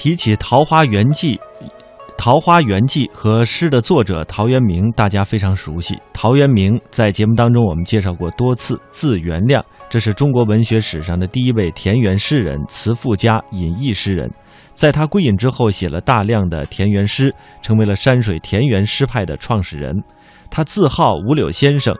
提起《桃花源记》，《桃花源记》和诗的作者陶渊明，大家非常熟悉。陶渊明在节目当中我们介绍过多次，字元亮，这是中国文学史上的第一位田园诗人、词赋家、隐逸诗人。在他归隐之后，写了大量的田园诗，成为了山水田园诗派的创始人。他自号五柳先生，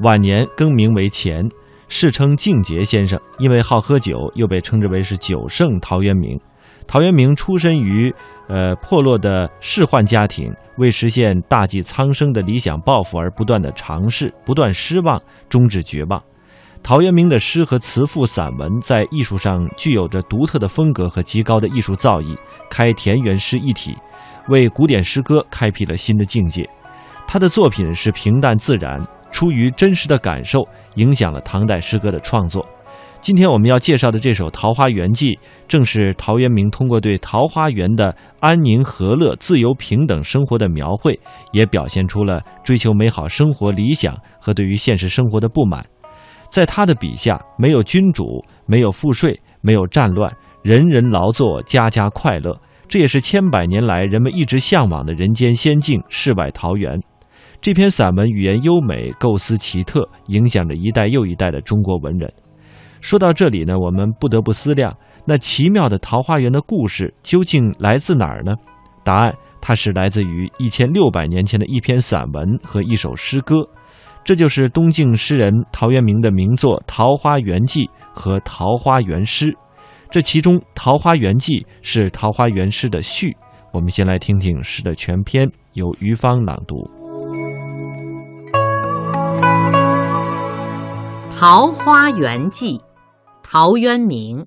晚年更名为钱，世称静节先生。因为好喝酒，又被称之为是酒圣陶渊明。陶渊明出身于，呃破落的仕宦家庭，为实现大济苍生的理想抱负而不断的尝试，不断失望，终至绝望。陶渊明的诗和词赋散文在艺术上具有着独特的风格和极高的艺术造诣，开田园诗一体，为古典诗歌开辟了新的境界。他的作品是平淡自然，出于真实的感受，影响了唐代诗歌的创作。今天我们要介绍的这首《桃花源记》，正是陶渊明通过对桃花源的安宁和乐、自由平等生活的描绘，也表现出了追求美好生活理想和对于现实生活的不满。在他的笔下，没有君主，没有赋税，没有战乱，人人劳作，家家快乐。这也是千百年来人们一直向往的人间仙境——世外桃源。这篇散文语言优美，构思奇特，影响着一代又一代的中国文人。说到这里呢，我们不得不思量，那奇妙的桃花源的故事究竟来自哪儿呢？答案，它是来自于一千六百年前的一篇散文和一首诗歌，这就是东晋诗人陶渊明的名作《桃花源记》和《桃花源诗》。这其中，《桃花源记》是《桃花源诗》的序。我们先来听听诗的全篇，由于芳朗读。《桃花源记》陶渊明，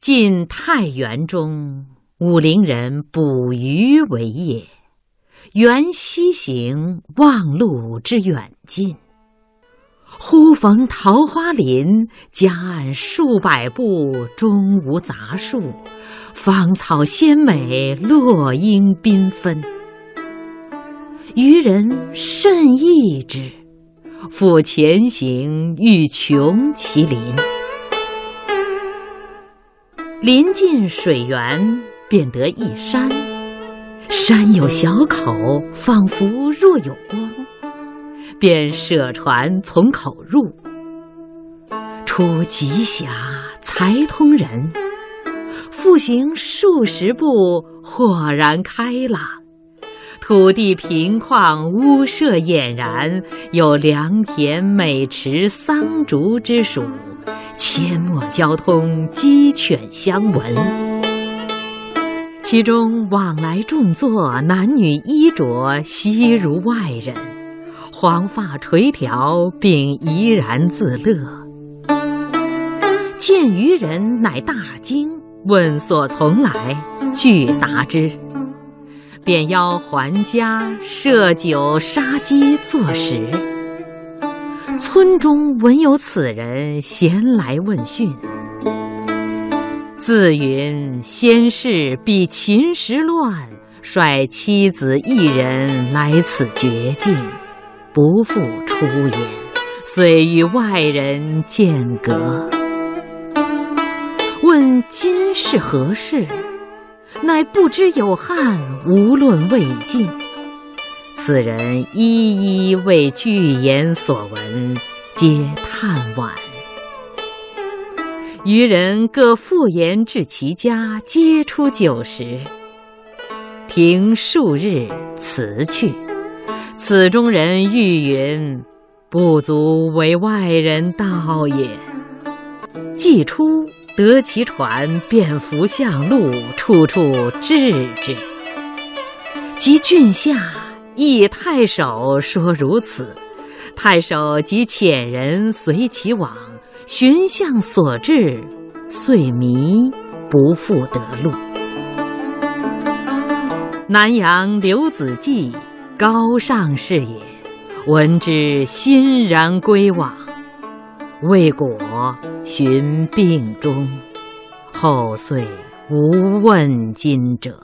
晋太元中，武陵人捕鱼为业。缘溪行，忘路之远近。忽逢桃花林，夹岸数百步，中无杂树，芳草鲜美，落英缤纷。渔人甚异之。复前行，欲穷其林。临近水源，便得一山，山有小口，仿佛若有光。便舍船从口入，出极狭，才通人。复行数十步，豁然开朗。土地平旷，屋舍俨然，有良田、美池、桑竹之属，阡陌交通，鸡犬相闻。其中往来种作，男女衣着，悉如外人，黄发垂髫，并怡然自乐。见渔人，乃大惊，问所从来，具答之。便邀还家设酒杀鸡作食。村中闻有此人，咸来问讯。自云先世避秦时乱，率妻子一人来此绝境，不复出焉，遂与外人间隔。问今是何事？乃不知有汉，无论魏晋。此人一一为具言所闻，皆叹惋。渔人各复言至其家，皆出酒食。停数日，辞去。此中人欲云：“不足为外人道也。”既出。得其船，便扶向路，处处志之。及郡下，诣太守说如此，太守及遣人随其往，寻向所至，遂迷，不复得路。南阳刘子骥，高尚士也，闻之欣然归往，未果寻病终，后遂无问津者。